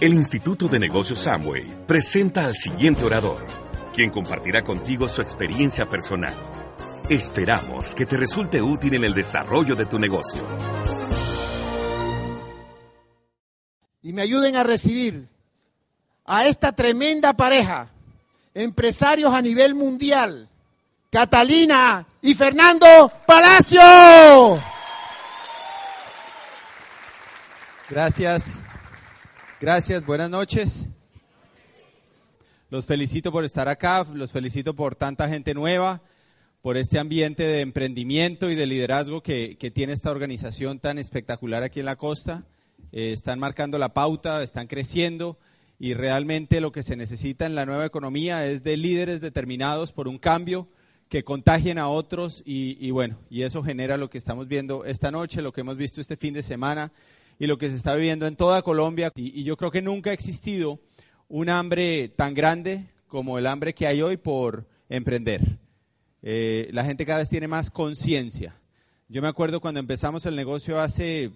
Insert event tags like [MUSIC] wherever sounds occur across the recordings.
El Instituto de Negocios Samway presenta al siguiente orador, quien compartirá contigo su experiencia personal. Esperamos que te resulte útil en el desarrollo de tu negocio. Y me ayuden a recibir a esta tremenda pareja, empresarios a nivel mundial, Catalina y Fernando Palacio. Gracias. Gracias, buenas noches. Los felicito por estar acá, los felicito por tanta gente nueva, por este ambiente de emprendimiento y de liderazgo que, tiene esta organización tan espectacular aquí en la costa. Eh, están marcando la pauta, están creciendo y realmente lo que se necesita en la nueva economía es de líderes determinados por un cambio que contagien a otros y, y bueno, y eso genera lo que estamos viendo esta noche, lo que hemos visto este fin de semana y lo que se está viviendo en toda Colombia. Y, yo creo que nunca ha existido un hambre tan grande como el hambre que hay hoy por emprender. Eh, la gente cada vez tiene más conciencia. Yo me acuerdo cuando empezamos el negocio hace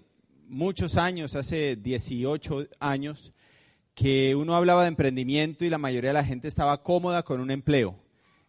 muchos años, hace 18 años, que uno hablaba de emprendimiento y la mayoría de la gente estaba cómoda con un empleo.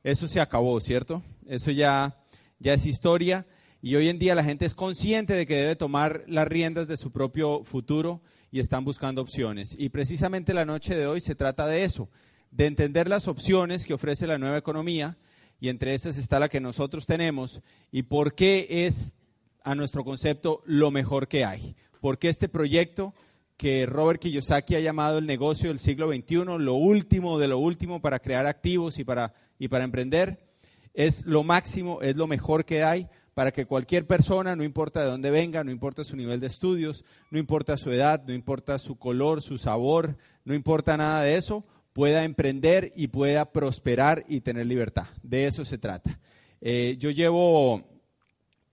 Eso se acabó, ¿cierto? Eso ya, ya es historia. Y hoy en día la gente es consciente de que debe tomar las riendas de su propio futuro y están buscando opciones. Y precisamente la noche de hoy se trata de eso, de entender las opciones que ofrece la nueva economía y entre esas está la que nosotros tenemos y por qué es a nuestro concepto lo mejor que hay. Porque este proyecto que Robert Kiyosaki ha llamado el negocio del siglo XXI, lo último de lo último para crear activos y para, y para emprender, es lo máximo, es lo mejor que hay para que cualquier persona, no importa de dónde venga, no importa su nivel de estudios, no importa su edad, no importa su color, su sabor, no importa nada de eso, pueda emprender y pueda prosperar y tener libertad. De eso se trata. Eh, yo llevo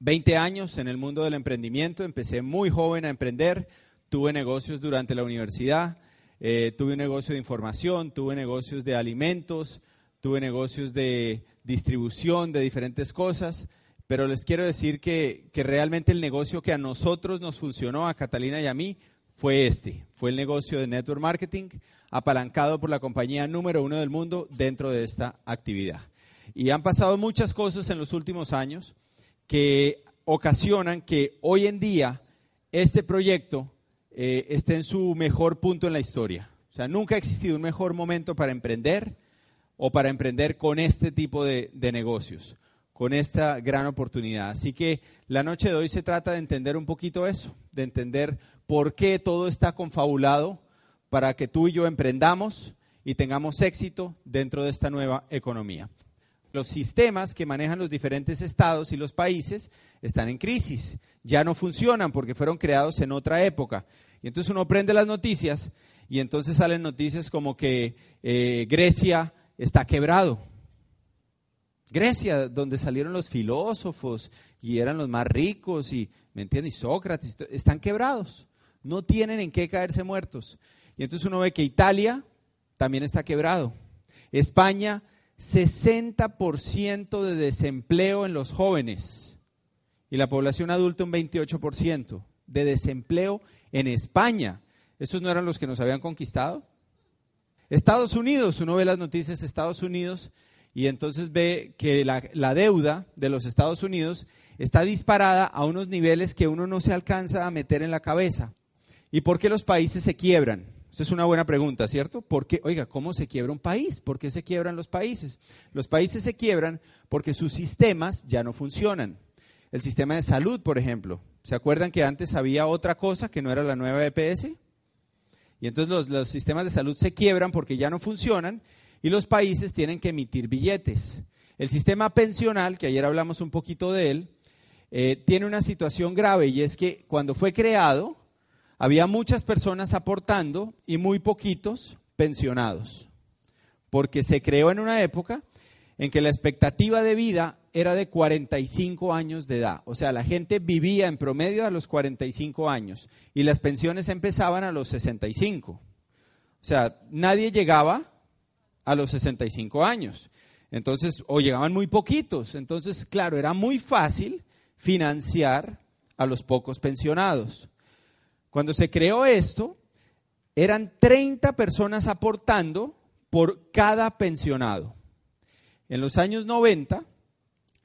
20 años en el mundo del emprendimiento, empecé muy joven a emprender, tuve negocios durante la universidad, eh, tuve un negocio de información, tuve negocios de alimentos, tuve negocios de distribución de diferentes cosas pero les quiero decir que, realmente el negocio que a nosotros nos funcionó, a Catalina y a mí, fue este. Fue el negocio de network marketing, apalancado por la compañía número uno del mundo dentro de esta actividad. Y han pasado muchas cosas en los últimos años que ocasionan que hoy en día este proyecto eh, esté en su mejor punto en la historia. O sea, nunca ha existido un mejor momento para emprender o para emprender con este tipo de negocios con esta gran oportunidad. Así que la noche de hoy se trata de entender un poquito eso, de entender por qué todo está confabulado para que tú y yo emprendamos y tengamos éxito dentro de esta nueva economía. Los sistemas que manejan los diferentes estados y los países están en crisis, ya no funcionan porque fueron creados en otra época. Y entonces uno prende las noticias y entonces salen noticias como que eh, Grecia está quebrado, Grecia, donde salieron los filósofos y eran los más ricos y, ¿me entiendes? Y Sócrates, están quebrados, no tienen en qué caerse muertos. Y entonces uno ve que Italia también está quebrado. España, 60% de desempleo en los jóvenes y la población adulta un 28% de desempleo en España. ¿Esos no eran los que nos habían conquistado? Estados Unidos, uno ve las noticias Estados Unidos y entonces ve que la, deuda de los Estados Unidos está disparada a unos niveles que uno no se alcanza a meter en la cabeza. ¿Y por qué los países se quiebran? Esa es una buena pregunta, ¿cierto? Porque, oiga, ¿cómo se quiebra un país? ¿Por qué se quiebran los países? Los países se quiebran porque sus sistemas ya no funcionan. El sistema de salud, por ejemplo. ¿Se acuerdan que antes había otra cosa que no era la nueva EPS? Y entonces los, los sistemas de salud se quiebran porque ya no funcionan y los países tienen que emitir billetes. El sistema pensional, que ayer hablamos un poquito de él, eh, tiene una situación grave y es que cuando fue creado había muchas personas aportando y muy poquitos pensionados, porque se creó en una época en que la expectativa de vida era de 45 años de edad, o sea, la gente vivía en promedio a los 45 años y las pensiones empezaban a los 65. O sea, nadie llegaba a los 65 años. Entonces, o llegaban muy poquitos. Entonces, claro, era muy fácil financiar a los pocos pensionados. Cuando se creó esto, eran 30 personas aportando por cada pensionado. En los años 90,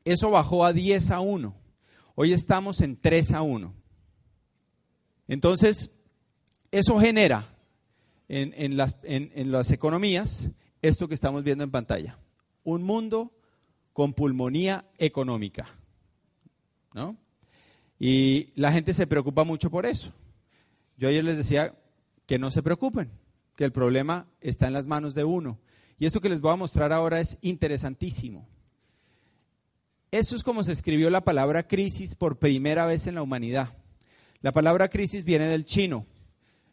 eso bajó a 10 a 1. Hoy estamos en 3 a 1. Entonces, eso genera en, en las economías esto que estamos viendo en pantalla. Un mundo con pulmonía económica. ¿no? Y la gente se preocupa mucho por eso. Yo ayer les decía que no se preocupen, que el problema está en las manos de uno. Y esto que les voy a mostrar ahora es interesantísimo. Eso es como se escribió la palabra crisis por primera vez en la humanidad. La palabra crisis viene del chino.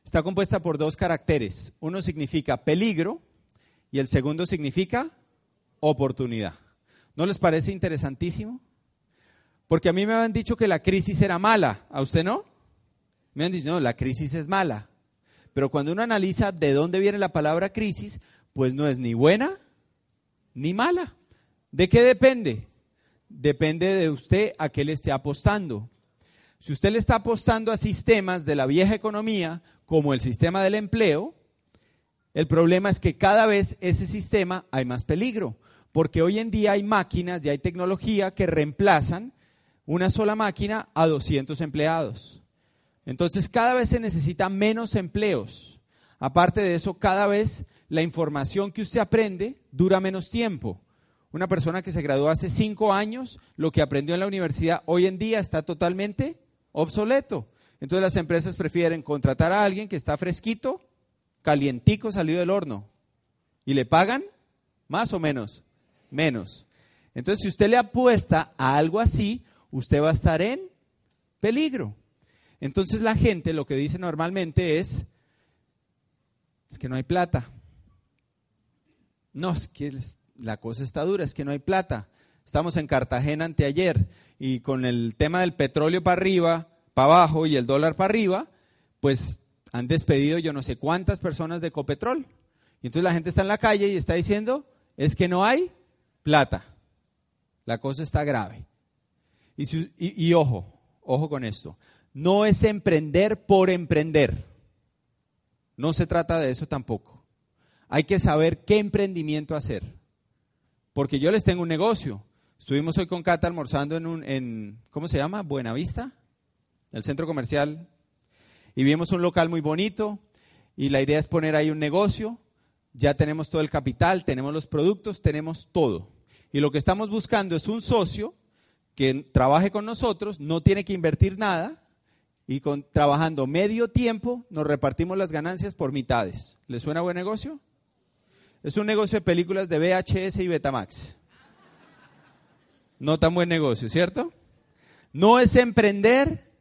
Está compuesta por dos caracteres. Uno significa peligro y el segundo significa oportunidad. ¿No les parece interesantísimo? Porque a mí me habían dicho que la crisis era mala. ¿A usted no? Me han dicho, no, la crisis es mala. Pero cuando uno analiza de dónde viene la palabra crisis, pues no es ni buena ni mala. ¿De qué depende? Depende de usted a qué le esté apostando. Si usted le está apostando a sistemas de la vieja economía, como el sistema del empleo, el problema es que cada vez ese sistema hay más peligro, porque hoy en día hay máquinas y hay tecnología que reemplazan una sola máquina a 200 empleados. Entonces cada vez se necesitan menos empleos. Aparte de eso, cada vez la información que usted aprende dura menos tiempo. Una persona que se graduó hace cinco años, lo que aprendió en la universidad hoy en día está totalmente obsoleto. Entonces las empresas prefieren contratar a alguien que está fresquito, calientico, salido del horno. ¿Y le pagan? Más o menos. Menos. Entonces si usted le apuesta a algo así, usted va a estar en peligro. Entonces la gente lo que dice normalmente es, es que no hay plata. No, es que la cosa está dura, es que no hay plata. Estamos en Cartagena anteayer y con el tema del petróleo para arriba, para abajo y el dólar para arriba, pues han despedido yo no sé cuántas personas de Copetrol. Y entonces la gente está en la calle y está diciendo, es que no hay plata. La cosa está grave. Y, ojo, ojo con esto. No es emprender por emprender. No se trata de eso tampoco. Hay que saber qué emprendimiento hacer. Porque yo les tengo un negocio. Estuvimos hoy con Cata almorzando en un, en, ¿cómo se llama? Buenavista, el centro comercial. Y vimos un local muy bonito y la idea es poner ahí un negocio. Ya tenemos todo el capital, tenemos los productos, tenemos todo. Y lo que estamos buscando es un socio que trabaje con nosotros, no tiene que invertir nada y con, trabajando medio tiempo nos repartimos las ganancias por mitades. ¿Le suena buen negocio? Es un negocio de películas de VHS y Betamax. No tan buen negocio, ¿cierto? No es emprender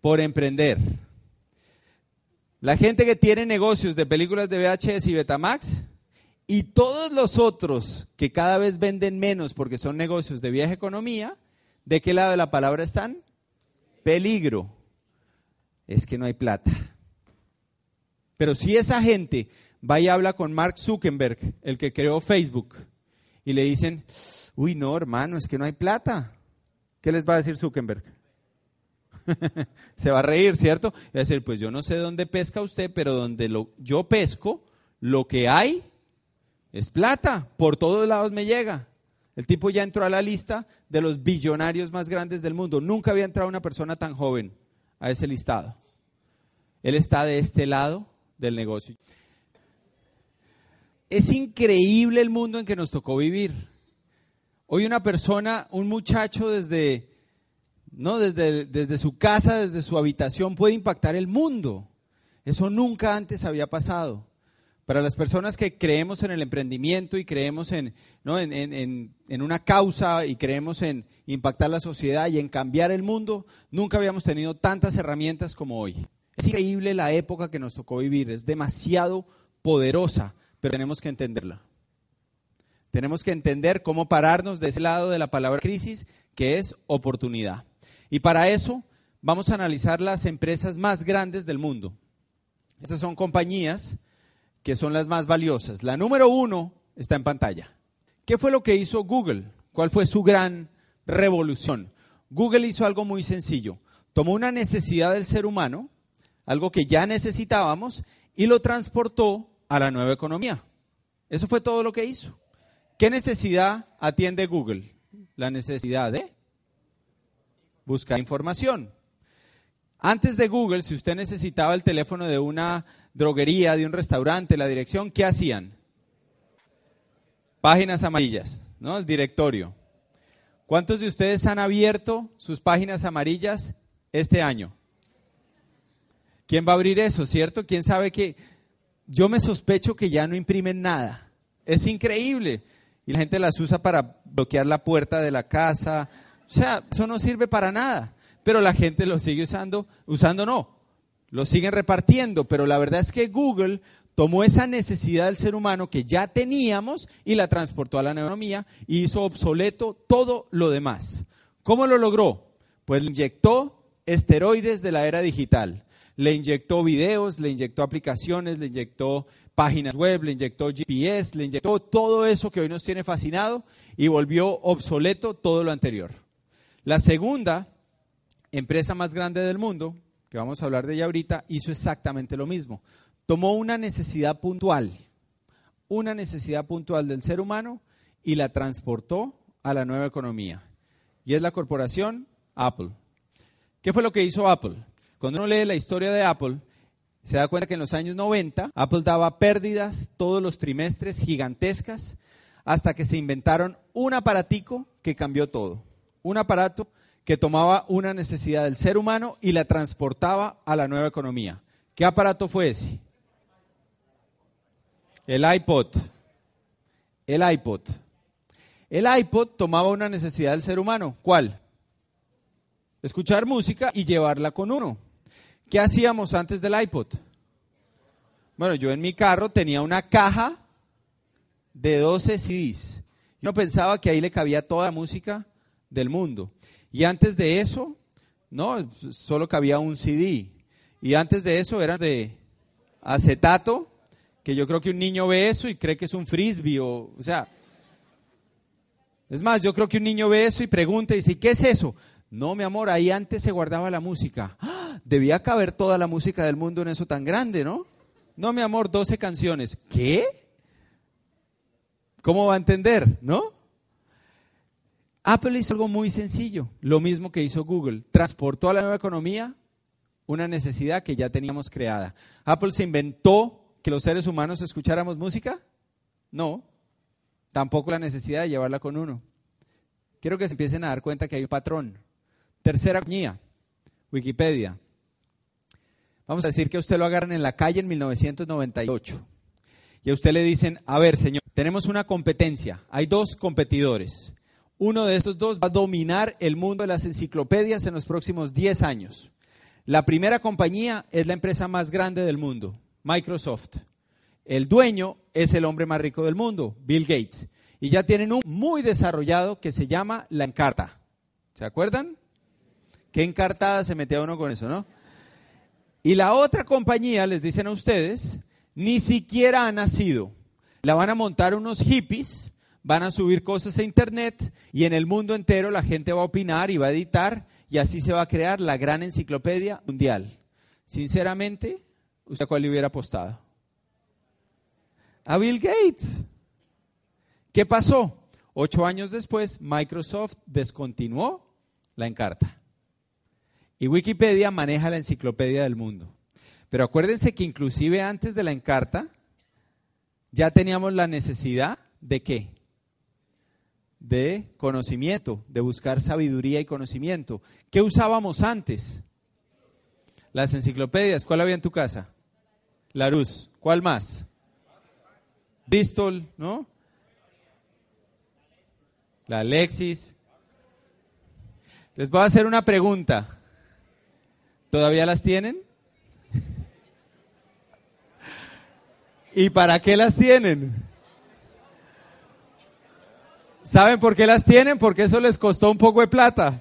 por emprender. La gente que tiene negocios de películas de VHS y Betamax y todos los otros que cada vez venden menos porque son negocios de vieja economía, ¿De qué lado de la palabra están? Peligro. Es que no hay plata. Pero si esa gente va y habla con Mark Zuckerberg, el que creó Facebook, y le dicen, uy, no, hermano, es que no hay plata. ¿Qué les va a decir Zuckerberg? [LAUGHS] Se va a reír, ¿cierto? Y va a decir, pues yo no sé dónde pesca usted, pero donde lo, yo pesco, lo que hay es plata. Por todos lados me llega. El tipo ya entró a la lista de los billonarios más grandes del mundo. Nunca había entrado una persona tan joven a ese listado. Él está de este lado del negocio. Es increíble el mundo en que nos tocó vivir. Hoy una persona, un muchacho desde, no, desde, desde su casa, desde su habitación, puede impactar el mundo. Eso nunca antes había pasado. Para las personas que creemos en el emprendimiento y creemos en, en, una causa y creemos en impactar la sociedad y en cambiar el mundo, nunca habíamos tenido tantas herramientas como hoy. Es increíble la época que nos tocó vivir, es demasiado poderosa, pero tenemos que entenderla. Tenemos que entender cómo pararnos de ese lado de la palabra crisis, que es oportunidad. Y para eso vamos a analizar las empresas más grandes del mundo. Estas son compañías que son las más valiosas. La número uno está en pantalla. ¿Qué fue lo que hizo Google? ¿Cuál fue su gran revolución? Google hizo algo muy sencillo. Tomó una necesidad del ser humano, algo que ya necesitábamos, y lo transportó a la nueva economía. Eso fue todo lo que hizo. ¿Qué necesidad atiende Google? La necesidad de buscar información. Antes de Google, si usted necesitaba el teléfono de una droguería, de un restaurante, la dirección, ¿qué hacían? Páginas amarillas, ¿no? El directorio. ¿Cuántos de ustedes han abierto sus páginas amarillas este año? ¿Quién va a abrir eso, cierto? ¿Quién sabe que yo me sospecho que ya no imprimen nada? Es increíble. Y la gente las usa para bloquear la puerta de la casa. O sea, eso no sirve para nada. Pero la gente lo sigue usando, usando no, lo siguen repartiendo. Pero la verdad es que Google tomó esa necesidad del ser humano que ya teníamos y la transportó a la neuronomía y hizo obsoleto todo lo demás. ¿Cómo lo logró? Pues le inyectó esteroides de la era digital. Le inyectó videos, le inyectó aplicaciones, le inyectó páginas web, le inyectó GPS, le inyectó todo eso que hoy nos tiene fascinado y volvió obsoleto todo lo anterior. La segunda empresa más grande del mundo, que vamos a hablar de ella ahorita, hizo exactamente lo mismo tomó una necesidad puntual, una necesidad puntual del ser humano y la transportó a la nueva economía. Y es la corporación Apple. ¿Qué fue lo que hizo Apple? Cuando uno lee la historia de Apple, se da cuenta que en los años 90 Apple daba pérdidas todos los trimestres gigantescas hasta que se inventaron un aparatico que cambió todo. Un aparato que tomaba una necesidad del ser humano y la transportaba a la nueva economía. ¿Qué aparato fue ese? El iPod. El iPod. El iPod tomaba una necesidad del ser humano. ¿Cuál? Escuchar música y llevarla con uno. ¿Qué hacíamos antes del iPod? Bueno, yo en mi carro tenía una caja de 12 CDs. Yo pensaba que ahí le cabía toda la música del mundo. Y antes de eso, no, solo cabía un CD. Y antes de eso era de acetato que yo creo que un niño ve eso y cree que es un frisbee o, o sea, es más, yo creo que un niño ve eso y pregunta y dice, ¿qué es eso? No, mi amor, ahí antes se guardaba la música. ¡Ah! Debía caber toda la música del mundo en eso tan grande, ¿no? No, mi amor, 12 canciones. ¿Qué? ¿Cómo va a entender, no? Apple hizo algo muy sencillo, lo mismo que hizo Google. Transportó a la nueva economía una necesidad que ya teníamos creada. Apple se inventó que los seres humanos escucháramos música? No. Tampoco la necesidad de llevarla con uno. Quiero que se empiecen a dar cuenta que hay un patrón. Tercera compañía, Wikipedia. Vamos a decir que a usted lo agarran en la calle en 1998 y a usted le dicen, a ver, señor, tenemos una competencia, hay dos competidores. Uno de estos dos va a dominar el mundo de las enciclopedias en los próximos 10 años. La primera compañía es la empresa más grande del mundo, Microsoft. El dueño es el hombre más rico del mundo, Bill Gates. Y ya tienen un muy desarrollado que se llama la encarta. ¿Se acuerdan? Qué encartada se metía uno con eso, ¿no? Y la otra compañía, les dicen a ustedes, ni siquiera ha nacido. La van a montar unos hippies, van a subir cosas a internet y en el mundo entero la gente va a opinar y va a editar y así se va a crear la gran enciclopedia mundial. Sinceramente, ¿usted a cuál le hubiera apostado? A Bill Gates. ¿Qué pasó? Ocho años después, Microsoft descontinuó la Encarta. Y Wikipedia maneja la enciclopedia del mundo. Pero acuérdense que inclusive antes de la Encarta, ya teníamos la necesidad de qué? De conocimiento, de buscar sabiduría y conocimiento. ¿Qué usábamos antes? Las enciclopedias. ¿Cuál había en tu casa? Larus. ¿Cuál más? Bristol, ¿no? La Alexis. Les voy a hacer una pregunta. ¿Todavía las tienen? [LAUGHS] ¿Y para qué las tienen? ¿Saben por qué las tienen? Porque eso les costó un poco de plata.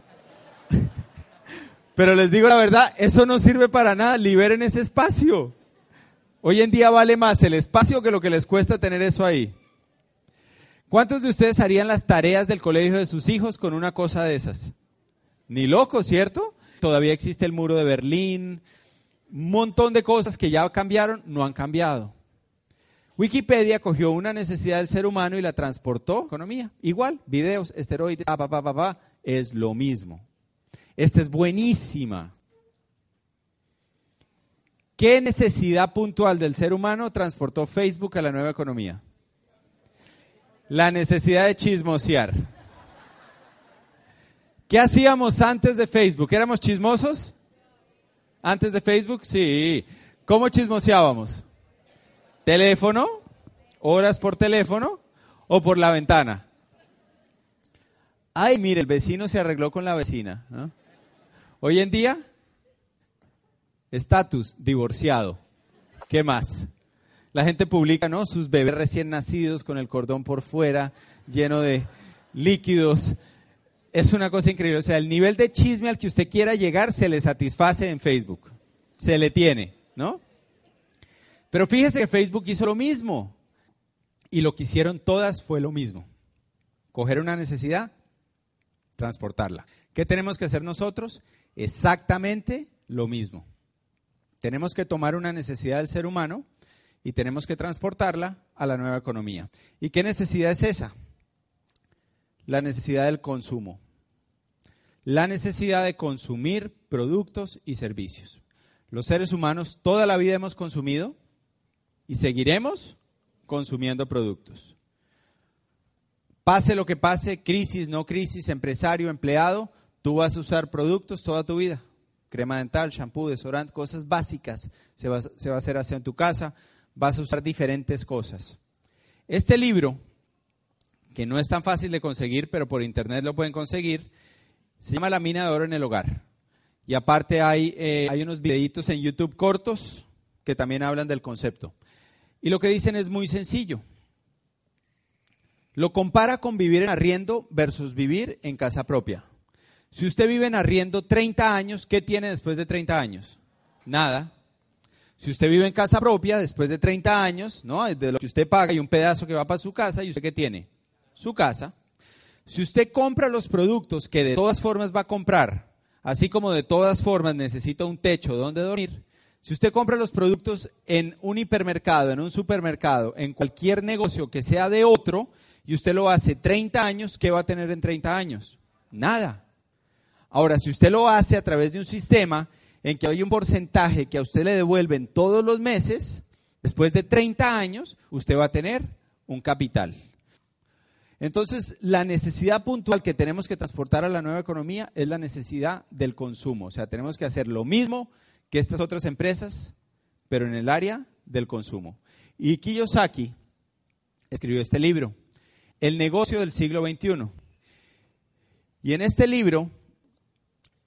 [LAUGHS] Pero les digo la verdad, eso no sirve para nada. Liberen ese espacio. Hoy en día vale más el espacio que lo que les cuesta tener eso ahí. ¿Cuántos de ustedes harían las tareas del colegio de sus hijos con una cosa de esas? Ni loco, ¿cierto? Todavía existe el muro de Berlín, un montón de cosas que ya cambiaron no han cambiado. Wikipedia cogió una necesidad del ser humano y la transportó a economía. Igual, videos, esteroides, pa, pa, pa, pa, pa, es lo mismo. Esta es buenísima. ¿Qué necesidad puntual del ser humano transportó Facebook a la nueva economía? La necesidad de chismosear. ¿Qué hacíamos antes de Facebook? ¿Éramos chismosos? Antes de Facebook, sí. ¿Cómo chismoseábamos? ¿Teléfono? ¿Horas por teléfono? ¿O por la ventana? Ay, mire, el vecino se arregló con la vecina. Hoy en día, estatus, divorciado. ¿Qué más? La gente publica, ¿no? Sus bebés recién nacidos con el cordón por fuera, lleno de líquidos, es una cosa increíble. O sea, el nivel de chisme al que usted quiera llegar se le satisface en Facebook. Se le tiene, ¿no? Pero fíjese que Facebook hizo lo mismo. Y lo que hicieron todas fue lo mismo. Coger una necesidad, transportarla. ¿Qué tenemos que hacer nosotros? Exactamente lo mismo. Tenemos que tomar una necesidad del ser humano y tenemos que transportarla a la nueva economía. ¿Y qué necesidad es esa? la necesidad del consumo, la necesidad de consumir productos y servicios. Los seres humanos toda la vida hemos consumido y seguiremos consumiendo productos. Pase lo que pase, crisis, no crisis, empresario, empleado, tú vas a usar productos toda tu vida. Crema dental, shampoo, desodorante, cosas básicas se va, a hacer hacia en tu casa, vas a usar diferentes cosas. Este libro que no es tan fácil de conseguir, pero por internet lo pueden conseguir, se llama La mina de oro en el hogar. Y aparte hay, eh, hay unos videitos en YouTube cortos que también hablan del concepto. Y lo que dicen es muy sencillo. Lo compara con vivir en arriendo versus vivir en casa propia. Si usted vive en arriendo 30 años, ¿qué tiene después de 30 años? Nada. Si usted vive en casa propia, después de 30 años, ¿no? De lo que usted paga y un pedazo que va para su casa, ¿y usted qué tiene? su casa, si usted compra los productos que de todas formas va a comprar, así como de todas formas necesita un techo donde dormir, si usted compra los productos en un hipermercado, en un supermercado, en cualquier negocio que sea de otro, y usted lo hace 30 años, ¿qué va a tener en 30 años? Nada. Ahora, si usted lo hace a través de un sistema en que hay un porcentaje que a usted le devuelven todos los meses, después de 30 años, usted va a tener un capital. Entonces, la necesidad puntual que tenemos que transportar a la nueva economía es la necesidad del consumo. O sea, tenemos que hacer lo mismo que estas otras empresas, pero en el área del consumo. Y Kiyosaki escribió este libro, El negocio del siglo XXI. Y en este libro,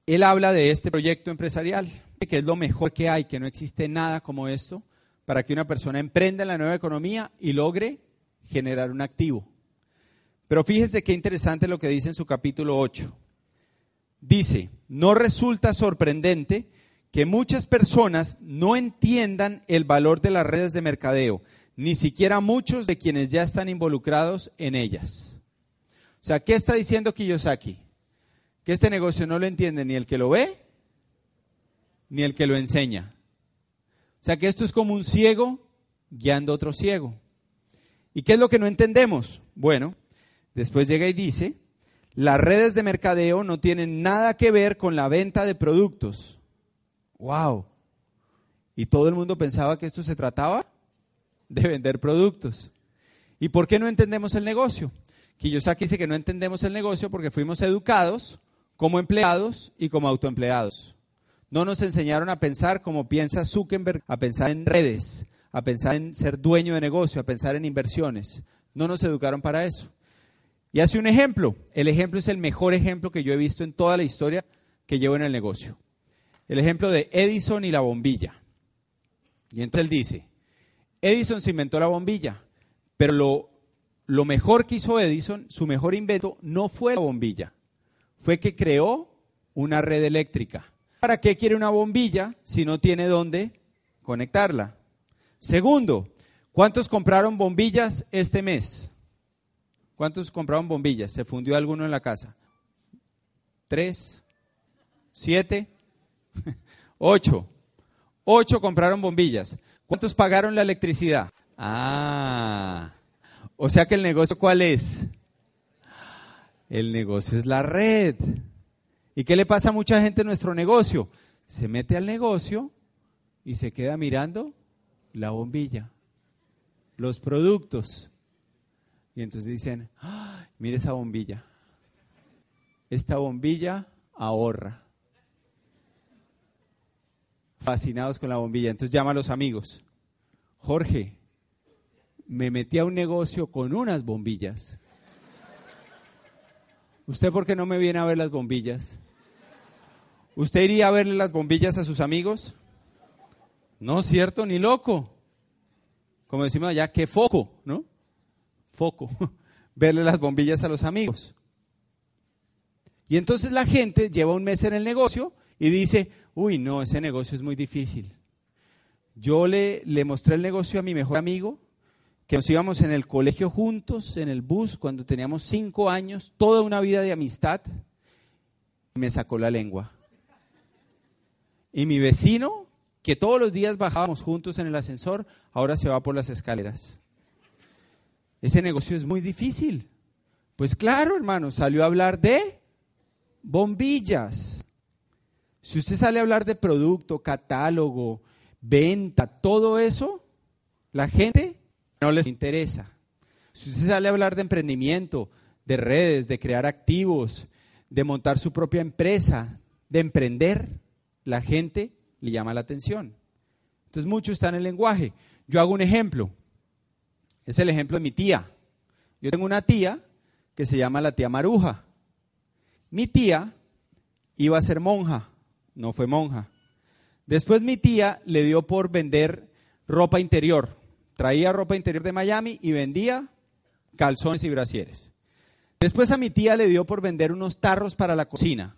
él habla de este proyecto empresarial, que es lo mejor que hay, que no existe nada como esto, para que una persona emprenda en la nueva economía y logre generar un activo. Pero fíjense qué interesante lo que dice en su capítulo 8. Dice, no resulta sorprendente que muchas personas no entiendan el valor de las redes de mercadeo, ni siquiera muchos de quienes ya están involucrados en ellas. O sea, ¿qué está diciendo Kiyosaki? Que este negocio no lo entiende ni el que lo ve, ni el que lo enseña. O sea, que esto es como un ciego guiando a otro ciego. ¿Y qué es lo que no entendemos? Bueno, Después llega y dice, las redes de mercadeo no tienen nada que ver con la venta de productos. ¡Wow! Y todo el mundo pensaba que esto se trataba de vender productos. ¿Y por qué no entendemos el negocio? Kiyosaki dice que no entendemos el negocio porque fuimos educados como empleados y como autoempleados. No nos enseñaron a pensar como piensa Zuckerberg, a pensar en redes, a pensar en ser dueño de negocio, a pensar en inversiones. No nos educaron para eso. Y hace un ejemplo. El ejemplo es el mejor ejemplo que yo he visto en toda la historia que llevo en el negocio. El ejemplo de Edison y la bombilla. Y entonces él dice, Edison se inventó la bombilla, pero lo, lo mejor que hizo Edison, su mejor invento, no fue la bombilla, fue que creó una red eléctrica. ¿Para qué quiere una bombilla si no tiene dónde conectarla? Segundo, ¿cuántos compraron bombillas este mes? ¿Cuántos compraron bombillas? ¿Se fundió alguno en la casa? ¿Tres? ¿Siete? [LAUGHS] ¿Ocho? Ocho compraron bombillas. ¿Cuántos pagaron la electricidad? Ah, o sea que el negocio ¿cuál es? El negocio es la red. ¿Y qué le pasa a mucha gente en nuestro negocio? Se mete al negocio y se queda mirando la bombilla, los productos. Y entonces dicen, mire esa bombilla. Esta bombilla ahorra. Fascinados con la bombilla. Entonces llama a los amigos. Jorge, me metí a un negocio con unas bombillas. ¿Usted por qué no me viene a ver las bombillas? ¿Usted iría a verle las bombillas a sus amigos? No, cierto, ni loco. Como decimos allá, qué foco, ¿no? Foco. [LAUGHS] Verle las bombillas a los amigos. Y entonces la gente lleva un mes en el negocio y dice, uy, no, ese negocio es muy difícil. Yo le, le mostré el negocio a mi mejor amigo, que nos íbamos en el colegio juntos, en el bus, cuando teníamos cinco años, toda una vida de amistad, y me sacó la lengua. Y mi vecino, que todos los días bajábamos juntos en el ascensor, ahora se va por las escaleras. Ese negocio es muy difícil. Pues claro, hermano, salió a hablar de bombillas. Si usted sale a hablar de producto, catálogo, venta, todo eso, la gente no les interesa. Si usted sale a hablar de emprendimiento, de redes, de crear activos, de montar su propia empresa, de emprender, la gente le llama la atención. Entonces mucho está en el lenguaje. Yo hago un ejemplo. Es el ejemplo de mi tía. Yo tengo una tía que se llama la tía Maruja. Mi tía iba a ser monja, no fue monja. Después mi tía le dio por vender ropa interior. Traía ropa interior de Miami y vendía calzones y brasieres. Después a mi tía le dio por vender unos tarros para la cocina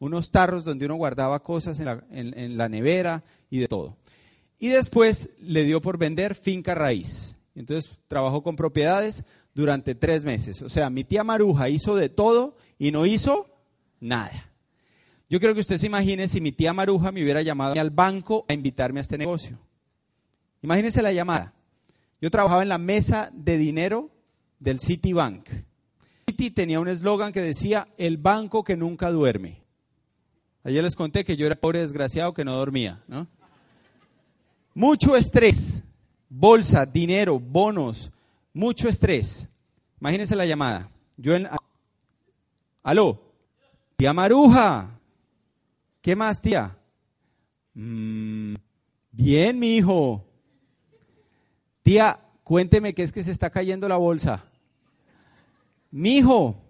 unos tarros donde uno guardaba cosas en la, nevera y de todo. Y después le dio por vender finca raíz. Entonces trabajó con propiedades durante tres meses. O sea, mi tía Maruja hizo de todo y no hizo nada. Yo creo que usted se imagine si mi tía Maruja me hubiera llamado al banco a invitarme a este negocio. Imagínese la llamada. Yo trabajaba en la mesa de dinero del Citibank. Citi tenía un eslogan que decía, el banco que nunca duerme. Ayer les conté que yo era pobre desgraciado que no dormía, ¿no? Mucho estrés, bolsa, dinero, bonos, mucho estrés. Imagínense la llamada. Yo en... Aló, tía Maruja. ¿Qué más, tía? Mm, bien, mi hijo. Tía, cuénteme que es que se está cayendo la bolsa. Mi hijo,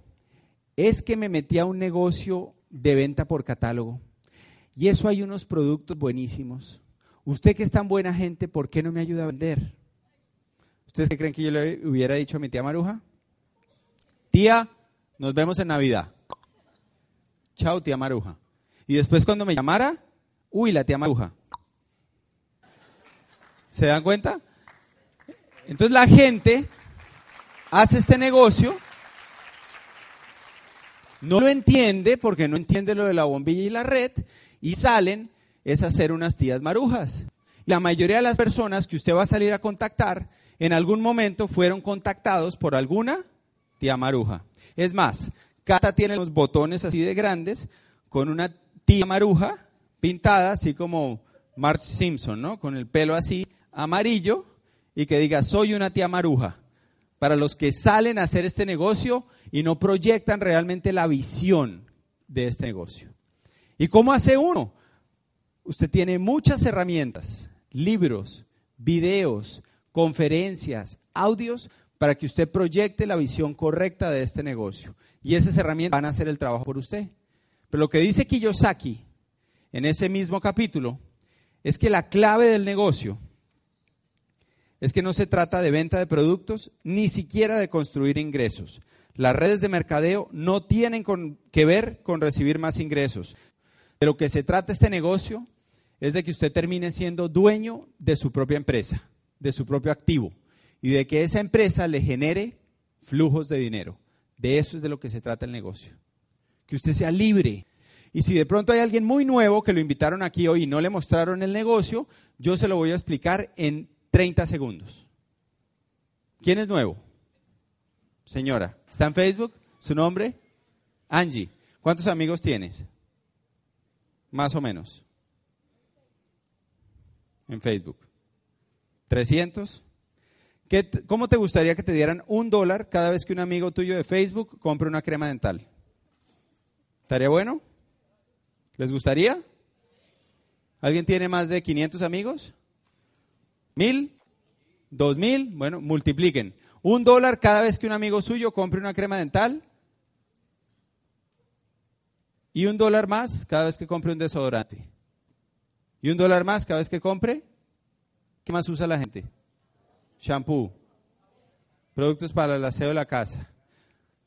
es que me metí a un negocio de venta por catálogo. Y eso hay unos productos buenísimos. Usted que es tan buena gente, ¿por qué no me ayuda a vender? ¿Ustedes qué creen que yo le hubiera dicho a mi tía Maruja? Tía, nos vemos en Navidad. Chao, tía Maruja. Y después cuando me llamara, uy, la tía Maruja. ¿Se dan cuenta? Entonces la gente hace este negocio no lo entiende porque no entiende lo de la bombilla y la red y salen es hacer unas tías marujas. La mayoría de las personas que usted va a salir a contactar en algún momento fueron contactados por alguna tía maruja. Es más, Cata tiene los botones así de grandes con una tía maruja pintada así como Marge Simpson, ¿no? Con el pelo así amarillo y que diga, soy una tía maruja. Para los que salen a hacer este negocio y no proyectan realmente la visión de este negocio. ¿Y cómo hace uno? Usted tiene muchas herramientas, libros, videos, conferencias, audios, para que usted proyecte la visión correcta de este negocio. Y esas herramientas van a hacer el trabajo por usted. Pero lo que dice Kiyosaki en ese mismo capítulo es que la clave del negocio es que no se trata de venta de productos, ni siquiera de construir ingresos. Las redes de mercadeo no tienen que ver con recibir más ingresos. De lo que se trata este negocio es de que usted termine siendo dueño de su propia empresa, de su propio activo, y de que esa empresa le genere flujos de dinero. De eso es de lo que se trata el negocio. Que usted sea libre. Y si de pronto hay alguien muy nuevo que lo invitaron aquí hoy y no le mostraron el negocio, yo se lo voy a explicar en 30 segundos. ¿Quién es nuevo? Señora, ¿está en Facebook? ¿Su nombre? Angie. ¿Cuántos amigos tienes? Más o menos. En Facebook. ¿300? ¿Cómo te gustaría que te dieran un dólar cada vez que un amigo tuyo de Facebook compre una crema dental? ¿Estaría bueno? ¿Les gustaría? ¿Alguien tiene más de 500 amigos? ¿Mil? ¿Dos mil? Bueno, multipliquen. Un dólar cada vez que un amigo suyo compre una crema dental. Y un dólar más cada vez que compre un desodorante. Y un dólar más cada vez que compre. ¿Qué más usa la gente? Shampoo. Productos para el aseo de la casa.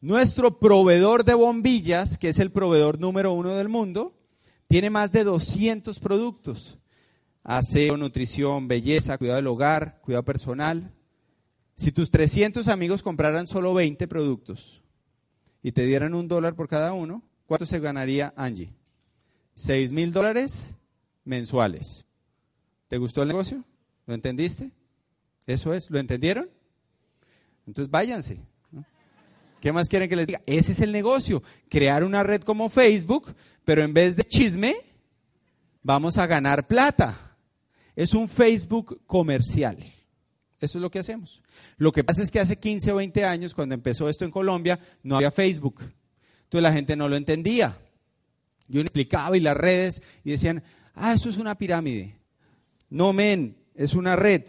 Nuestro proveedor de bombillas, que es el proveedor número uno del mundo, tiene más de 200 productos. Aseo, nutrición, belleza, cuidado del hogar, cuidado personal. Si tus 300 amigos compraran solo 20 productos y te dieran un dólar por cada uno, ¿cuánto se ganaría Angie? 6 mil dólares mensuales. ¿Te gustó el negocio? ¿Lo entendiste? Eso es, ¿lo entendieron? Entonces váyanse. ¿Qué más quieren que les diga? Ese es el negocio, crear una red como Facebook, pero en vez de chisme, vamos a ganar plata. Es un Facebook comercial. Eso es lo que hacemos. Lo que pasa es que hace 15 o 20 años, cuando empezó esto en Colombia, no había Facebook. Entonces la gente no lo entendía. Yo explicaba y las redes y decían, ah, esto es una pirámide. No, men, es una red.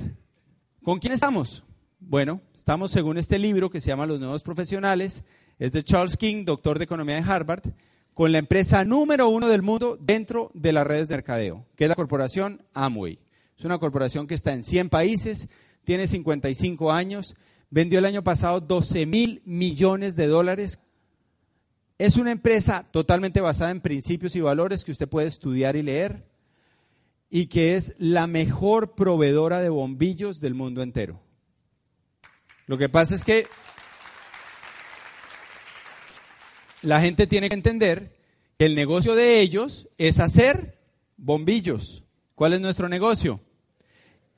¿Con quién estamos? Bueno, estamos según este libro que se llama Los Nuevos Profesionales, es de Charles King, doctor de Economía de Harvard, con la empresa número uno del mundo dentro de las redes de mercadeo, que es la corporación Amway. Es una corporación que está en 100 países, tiene 55 años, vendió el año pasado 12 mil millones de dólares. Es una empresa totalmente basada en principios y valores que usted puede estudiar y leer y que es la mejor proveedora de bombillos del mundo entero. Lo que pasa es que la gente tiene que entender que el negocio de ellos es hacer bombillos. ¿Cuál es nuestro negocio?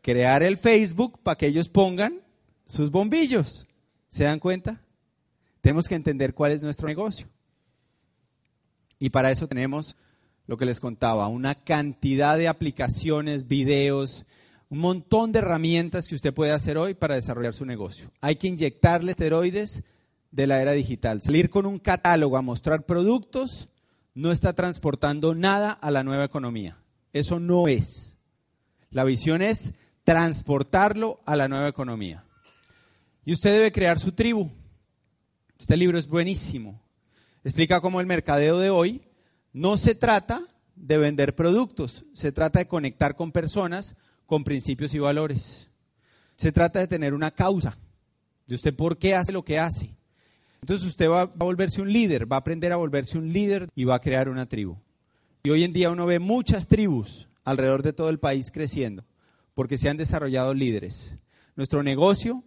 Crear el Facebook para que ellos pongan sus bombillos. ¿Se dan cuenta? Tenemos que entender cuál es nuestro negocio. Y para eso tenemos lo que les contaba, una cantidad de aplicaciones, videos, un montón de herramientas que usted puede hacer hoy para desarrollar su negocio. Hay que inyectarle esteroides de la era digital. Salir con un catálogo a mostrar productos no está transportando nada a la nueva economía. Eso no es. La visión es transportarlo a la nueva economía. Y usted debe crear su tribu. Este libro es buenísimo. Explica cómo el mercadeo de hoy no se trata de vender productos, se trata de conectar con personas con principios y valores. Se trata de tener una causa, de usted por qué hace lo que hace. Entonces usted va, a volverse un líder, va a aprender a volverse un líder y va a crear una tribu. Y hoy en día uno ve muchas tribus alrededor de todo el país creciendo, porque se han desarrollado líderes. Nuestro negocio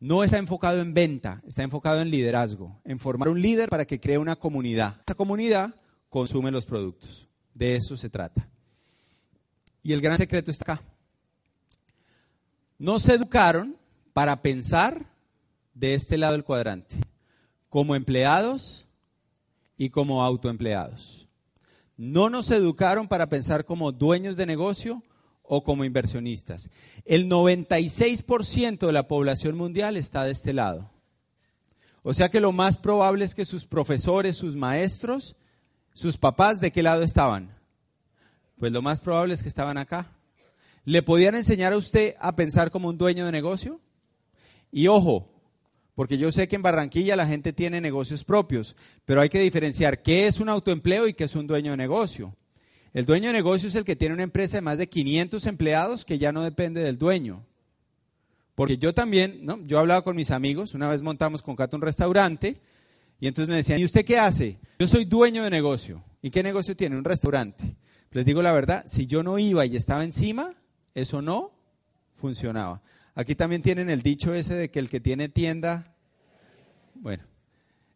no está enfocado en venta, está enfocado en liderazgo, en formar un líder para que cree una comunidad. Esa comunidad consume los productos. De eso se trata. Y el gran secreto está acá. No se educaron para pensar de este lado del cuadrante, como empleados y como autoempleados. No nos educaron para pensar como dueños de negocio o como inversionistas. El 96% de la población mundial está de este lado. O sea que lo más probable es que sus profesores, sus maestros, ¿Sus papás de qué lado estaban? Pues lo más probable es que estaban acá. ¿Le podían enseñar a usted a pensar como un dueño de negocio? Y ojo, porque yo sé que en Barranquilla la gente tiene negocios propios, pero hay que diferenciar qué es un autoempleo y qué es un dueño de negocio. El dueño de negocio es el que tiene una empresa de más de 500 empleados que ya no depende del dueño. Porque yo también, ¿no? Yo hablaba con mis amigos, una vez montamos con Cato un restaurante y entonces me decían, ¿y usted qué hace? Yo soy dueño de negocio. ¿Y qué negocio tiene? Un restaurante. Les digo la verdad, si yo no iba y estaba encima, eso no funcionaba. Aquí también tienen el dicho ese de que el que tiene tienda, bueno,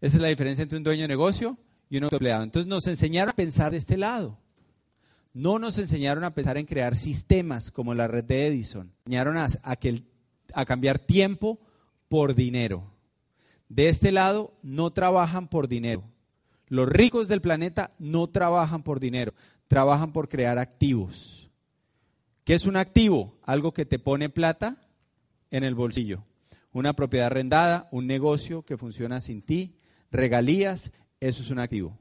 esa es la diferencia entre un dueño de negocio y un autoempleado. Entonces nos enseñaron a pensar de este lado. No nos enseñaron a pensar en crear sistemas como la red de Edison. Enseñaron a, a cambiar tiempo por dinero. De este lado no trabajan por dinero. Los ricos del planeta no trabajan por dinero, trabajan por crear activos. ¿Qué es un activo? Algo que te pone plata en el bolsillo. Una propiedad arrendada, un negocio que funciona sin ti, regalías, eso es un activo.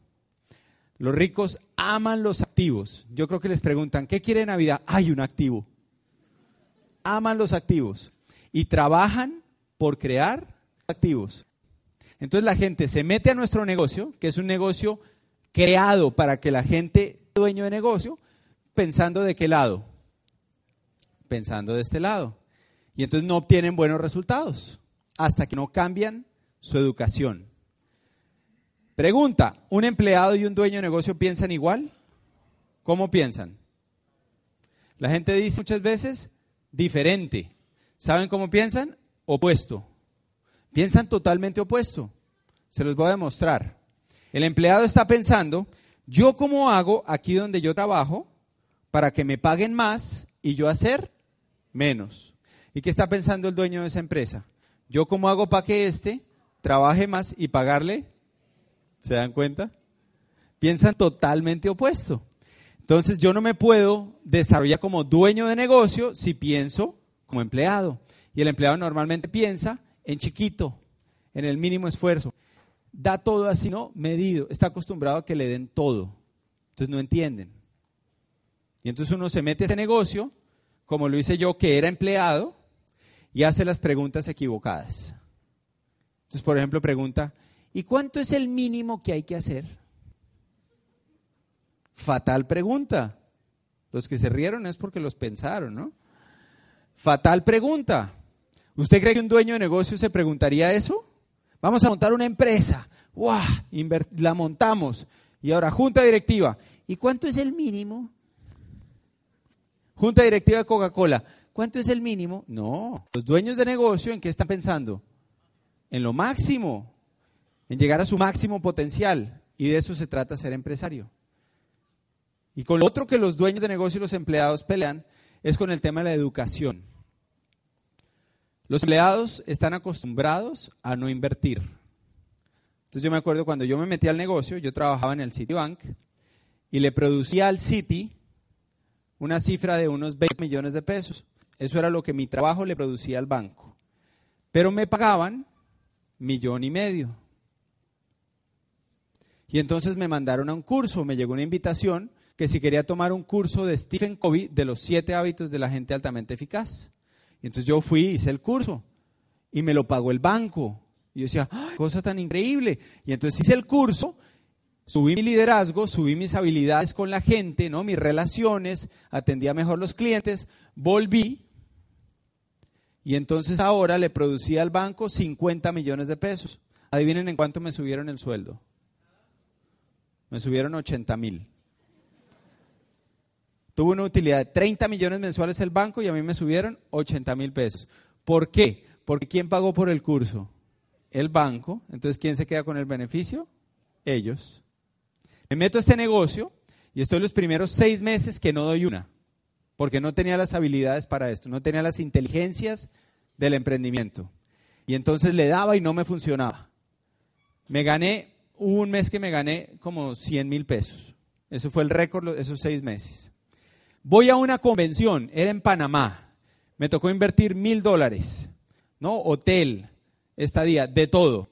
Los ricos aman los activos. Yo creo que les preguntan, ¿qué quiere Navidad? Hay un activo. Aman los activos y trabajan por crear activos. Entonces la gente se mete a nuestro negocio, que es un negocio creado para que la gente, dueño de negocio, pensando de qué lado? Pensando de este lado. Y entonces no obtienen buenos resultados hasta que no cambian su educación. Pregunta, ¿un empleado y un dueño de negocio piensan igual? ¿Cómo piensan? La gente dice muchas veces diferente. ¿Saben cómo piensan? Opuesto. Piensan totalmente opuesto. Se los voy a demostrar. El empleado está pensando, ¿yo cómo hago aquí donde yo trabajo para que me paguen más y yo hacer menos? ¿Y qué está pensando el dueño de esa empresa? ¿Yo cómo hago para que éste trabaje más y pagarle? ¿Se dan cuenta? Piensan totalmente opuesto. Entonces yo no me puedo desarrollar como dueño de negocio si pienso como empleado. Y el empleado normalmente piensa en chiquito, en el mínimo esfuerzo. Da todo así, ¿no? Medido. Está acostumbrado a que le den todo. Entonces no entienden. Y entonces uno se mete a ese negocio, como lo hice yo, que era empleado, y hace las preguntas equivocadas. Entonces, por ejemplo, pregunta, ¿y cuánto es el mínimo que hay que hacer? Fatal pregunta. Los que se rieron es porque los pensaron, ¿no? Fatal pregunta. ¿Usted cree que un dueño de negocio se preguntaría eso? Vamos a montar una empresa. ¡Wow! La montamos. Y ahora, junta directiva. ¿Y cuánto es el mínimo? Junta directiva de Coca-Cola. ¿Cuánto es el mínimo? No. Los dueños de negocio, ¿en qué están pensando? En lo máximo. En llegar a su máximo potencial. Y de eso se trata ser empresario. Y con lo otro que los dueños de negocio y los empleados pelean es con el tema de la educación. Los empleados están acostumbrados a no invertir. Entonces yo me acuerdo cuando yo me metí al negocio, yo trabajaba en el Citibank y le producía al Citi una cifra de unos 20 millones de pesos. Eso era lo que mi trabajo le producía al banco. Pero me pagaban millón y medio. Y entonces me mandaron a un curso, me llegó una invitación que si quería tomar un curso de Stephen Covey de los siete hábitos de la gente altamente eficaz. Y entonces yo fui, hice el curso y me lo pagó el banco. Y yo decía, cosa tan increíble! Y entonces hice el curso, subí mi liderazgo, subí mis habilidades con la gente, ¿no? mis relaciones, atendía mejor los clientes, volví y entonces ahora le producía al banco 50 millones de pesos. Adivinen en cuánto me subieron el sueldo. Me subieron 80 mil. Tuvo una utilidad de 30 millones mensuales el banco y a mí me subieron 80 mil pesos. ¿Por qué? Porque ¿quién pagó por el curso? El banco. Entonces, ¿quién se queda con el beneficio? Ellos. Me meto a este negocio y estoy los primeros seis meses que no doy una, porque no tenía las habilidades para esto, no tenía las inteligencias del emprendimiento. Y entonces le daba y no me funcionaba. Me gané, un mes que me gané como 100 mil pesos. Eso fue el récord esos seis meses. Voy a una convención, era en Panamá. Me tocó invertir mil dólares, ¿no? Hotel, estadía, de todo.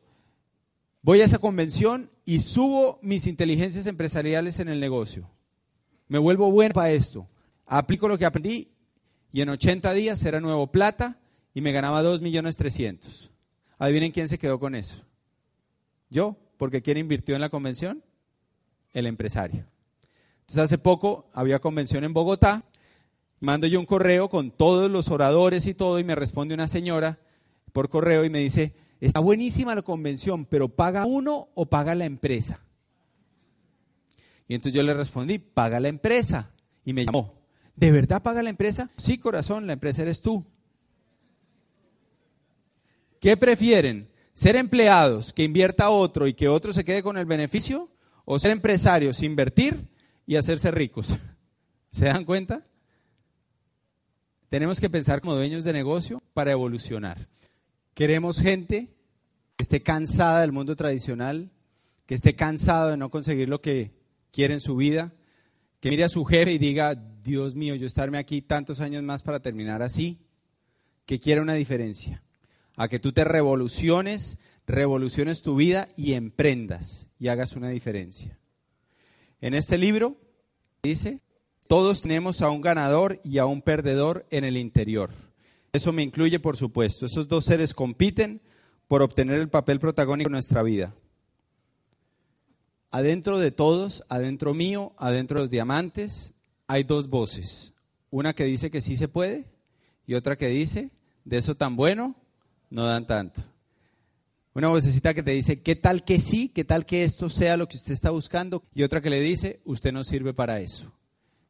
Voy a esa convención y subo mis inteligencias empresariales en el negocio. Me vuelvo bueno para esto. Aplico lo que aprendí y en 80 días era nuevo plata y me ganaba 2 millones 300. Adivinen quién se quedó con eso. Yo, porque ¿quién invirtió en la convención? El empresario. Entonces hace poco había convención en Bogotá, mando yo un correo con todos los oradores y todo y me responde una señora por correo y me dice, está buenísima la convención, pero ¿paga uno o paga la empresa? Y entonces yo le respondí, paga la empresa. Y me llamó, ¿de verdad paga la empresa? Sí, corazón, la empresa eres tú. ¿Qué prefieren? ¿Ser empleados que invierta otro y que otro se quede con el beneficio? O ser empresarios, invertir y hacerse ricos. [LAUGHS] ¿Se dan cuenta? Tenemos que pensar como dueños de negocio para evolucionar. Queremos gente que esté cansada del mundo tradicional, que esté cansado de no conseguir lo que quiere en su vida, que mire a su jefe y diga, Dios mío, yo estarme aquí tantos años más para terminar así, que quiera una diferencia. A que tú te revoluciones, revoluciones tu vida y emprendas y hagas una diferencia. En este libro dice, todos tenemos a un ganador y a un perdedor en el interior. Eso me incluye, por supuesto. Esos dos seres compiten por obtener el papel protagónico en nuestra vida. Adentro de todos, adentro mío, adentro de los diamantes, hay dos voces. Una que dice que sí se puede y otra que dice, de eso tan bueno, no dan tanto. Una vocecita que te dice, ¿qué tal que sí? ¿Qué tal que esto sea lo que usted está buscando? Y otra que le dice, usted no sirve para eso.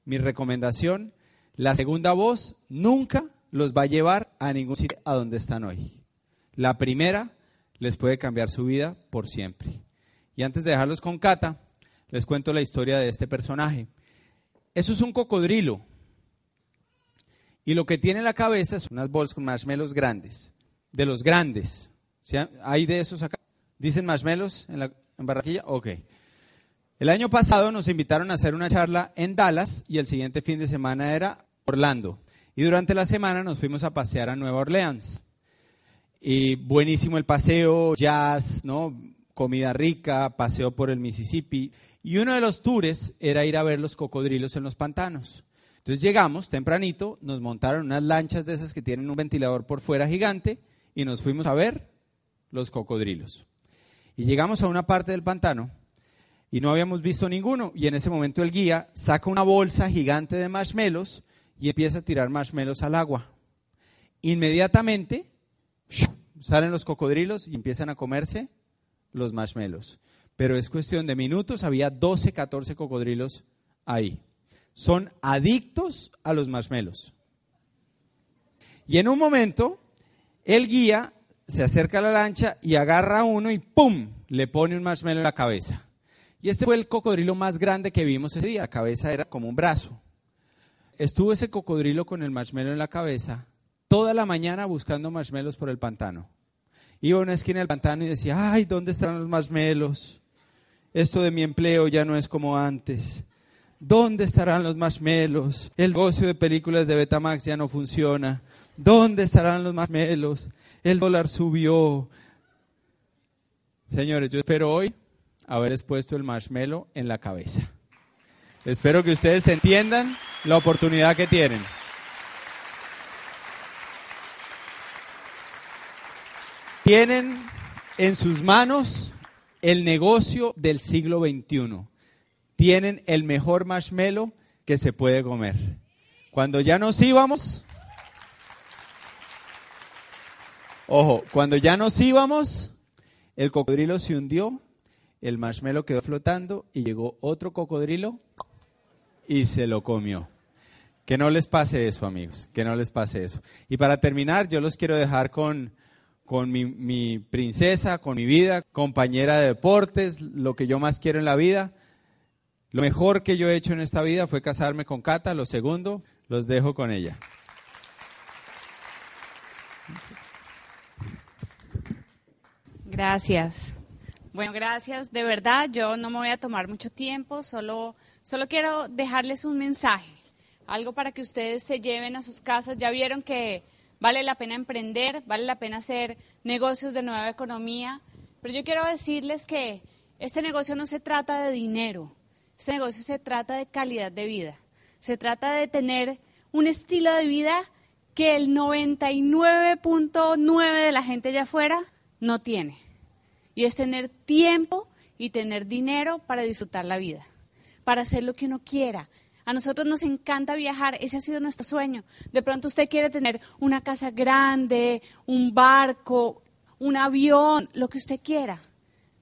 Mi recomendación, la segunda voz nunca los va a llevar a ningún sitio a donde están hoy. La primera les puede cambiar su vida por siempre. Y antes de dejarlos con Cata, les cuento la historia de este personaje. Eso es un cocodrilo. Y lo que tiene en la cabeza es unas bolsas con marshmallows grandes. De los grandes. ¿Hay de esos acá? ¿Dicen marshmallows en, la, en Barranquilla? Ok. El año pasado nos invitaron a hacer una charla en Dallas y el siguiente fin de semana era Orlando. Y durante la semana nos fuimos a pasear a Nueva Orleans. Y buenísimo el paseo, jazz, ¿no? comida rica, paseo por el Mississippi. Y uno de los tours era ir a ver los cocodrilos en los pantanos. Entonces llegamos tempranito, nos montaron unas lanchas de esas que tienen un ventilador por fuera gigante y nos fuimos a ver los cocodrilos. Y llegamos a una parte del pantano y no habíamos visto ninguno. Y en ese momento el guía saca una bolsa gigante de marshmallows y empieza a tirar marshmallows al agua. Inmediatamente salen los cocodrilos y empiezan a comerse los marshmallows. Pero es cuestión de minutos, había 12, 14 cocodrilos ahí. Son adictos a los marshmallows. Y en un momento, el guía se acerca a la lancha y agarra a uno y ¡pum! le pone un marshmallow en la cabeza. Y este fue el cocodrilo más grande que vimos ese día. La cabeza era como un brazo. Estuvo ese cocodrilo con el marshmallow en la cabeza toda la mañana buscando marshmallows por el pantano. Iba a una esquina del pantano y decía, ay, ¿dónde están los marshmallows? Esto de mi empleo ya no es como antes. ¿Dónde estarán los marshmallows? El negocio de películas de Betamax ya no funciona. ¿Dónde estarán los marshmallows? El dólar subió. Señores, yo espero hoy haber expuesto el marshmallow en la cabeza. Espero que ustedes entiendan la oportunidad que tienen. Tienen en sus manos el negocio del siglo XXI. Tienen el mejor marshmallow que se puede comer. Cuando ya nos íbamos, ojo, cuando ya nos íbamos, el cocodrilo se hundió el marshmallow quedó flotando y llegó otro cocodrilo y se lo comió. Que no les pase eso, amigos, que no les pase eso. Y para terminar, yo los quiero dejar con, con mi, mi princesa, con mi vida, compañera de deportes, lo que yo más quiero en la vida. Lo mejor que yo he hecho en esta vida fue casarme con Cata. Lo segundo, los dejo con ella. Gracias. Bueno, gracias. De verdad, yo no me voy a tomar mucho tiempo, solo, solo quiero dejarles un mensaje, algo para que ustedes se lleven a sus casas. Ya vieron que vale la pena emprender, vale la pena hacer negocios de nueva economía, pero yo quiero decirles que este negocio no se trata de dinero, este negocio se trata de calidad de vida, se trata de tener un estilo de vida que el 99.9 de la gente allá afuera no tiene y es tener tiempo y tener dinero para disfrutar la vida, para hacer lo que uno quiera. A nosotros nos encanta viajar, ese ha sido nuestro sueño. De pronto usted quiere tener una casa grande, un barco, un avión, lo que usted quiera.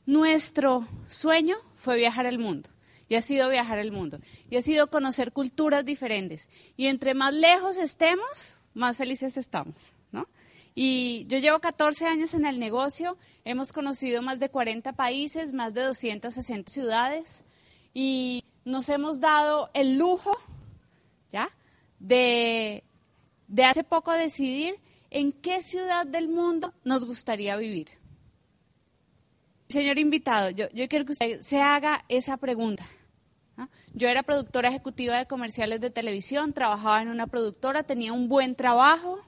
Nuestro sueño fue viajar el mundo. Y ha sido viajar el mundo. Y ha sido conocer culturas diferentes. Y entre más lejos estemos, más felices estamos. Y yo llevo 14 años en el negocio, hemos conocido más de 40 países, más de 260 ciudades, y nos hemos dado el lujo, ¿ya? De, de hace poco decidir en qué ciudad del mundo nos gustaría vivir. Señor invitado, yo, quiero que usted se haga esa pregunta. Yo era productora ejecutiva de comerciales de televisión, trabajaba en una productora, tenía un buen trabajo,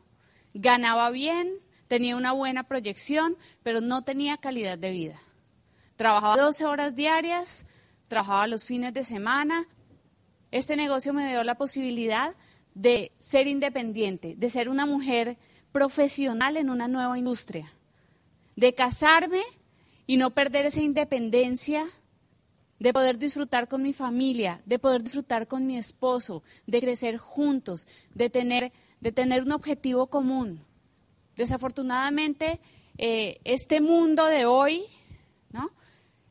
ganaba bien, tenía una buena proyección, pero no tenía calidad de vida. Trabajaba 12 horas diarias, trabajaba los fines de semana. Este negocio me dio la posibilidad de ser independiente, de ser una mujer profesional en una nueva industria, de casarme y no perder esa independencia, de poder disfrutar con mi familia, de poder disfrutar con mi esposo, de crecer juntos, de tener, de tener un objetivo común. Desafortunadamente, eh, este mundo de hoy.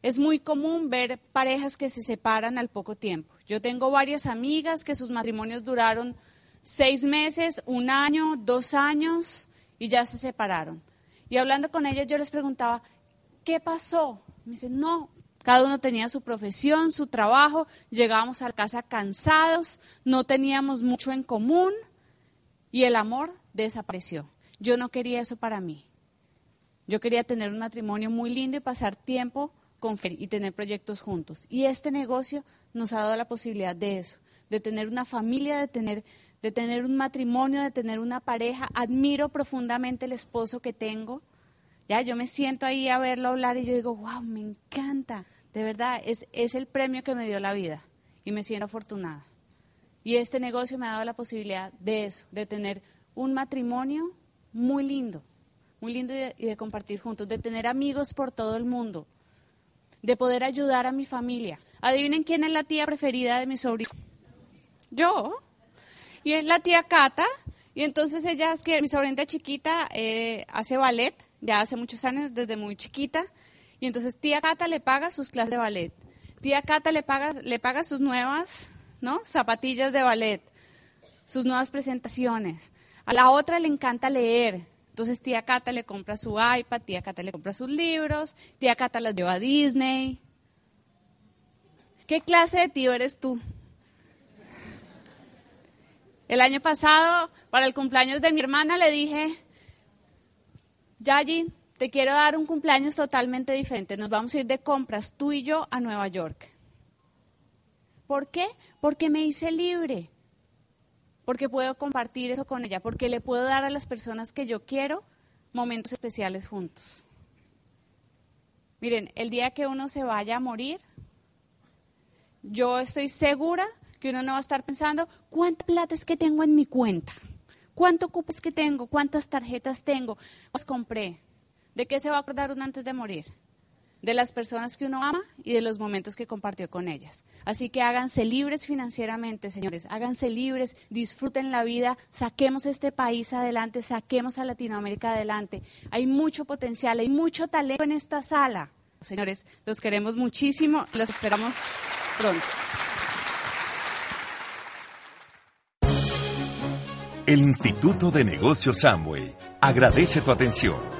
Es muy común ver parejas que se separan al poco tiempo. Yo tengo varias amigas que sus matrimonios duraron seis meses, un año, dos años y ya se separaron. Y hablando con ellas yo les preguntaba, ¿qué pasó? Me dicen, no, cada uno tenía su profesión, su trabajo, llegábamos a casa cansados, no teníamos mucho en común y el amor desapareció. Yo no quería eso para mí. Yo quería tener un matrimonio muy lindo y pasar tiempo con y tener proyectos juntos. Y este negocio nos ha dado la posibilidad de eso, de tener una familia, de tener, de tener un matrimonio, de tener una pareja. Admiro profundamente el esposo que tengo. Ya, yo me siento ahí a verlo hablar y yo digo, wow, me encanta. De verdad, es, es el premio que me dio la vida y me siento afortunada. Y este negocio me ha dado la posibilidad de eso, de tener un matrimonio muy lindo, muy lindo y de compartir juntos, de tener amigos por todo el mundo de poder ayudar a mi familia. Adivinen quién es la tía preferida de mi sobrino. Yo. Y es la tía Cata. Y entonces ella, es que mi sobrina chiquita eh, hace ballet, ya hace muchos años, desde muy chiquita. Y entonces tía Cata le paga sus clases de ballet. Tía Cata le paga, le paga sus nuevas ¿no? zapatillas de ballet, sus nuevas presentaciones. A la otra le encanta leer. Entonces tía Cata le compra su iPad, tía Cata le compra sus libros, tía Cata las lleva a Disney. ¿Qué clase de tío eres tú? El año pasado, para el cumpleaños de mi hermana, le dije, Yayi, te quiero dar un cumpleaños totalmente diferente. Nos vamos a ir de compras, tú y yo, a Nueva York. ¿Por qué? Porque me hice libre porque puedo compartir eso con ella, porque le puedo dar a las personas que yo quiero momentos especiales juntos. Miren, el día que uno se vaya a morir, yo estoy segura que uno no va a estar pensando, ¿cuánta plata es que tengo en mi cuenta? ¿Cuánto cupos que tengo? ¿Cuántas tarjetas tengo? Las compré. ¿De qué se va a acordar uno antes de morir? De las personas que uno ama y de los momentos que compartió con ellas. Así que háganse libres financieramente, señores, háganse libres, disfruten la vida, saquemos este país adelante, saquemos a Latinoamérica adelante. Hay mucho potencial, hay mucho talento en esta sala. Señores, los queremos muchísimo, los esperamos pronto. El Instituto de Negocios Samway agradece tu atención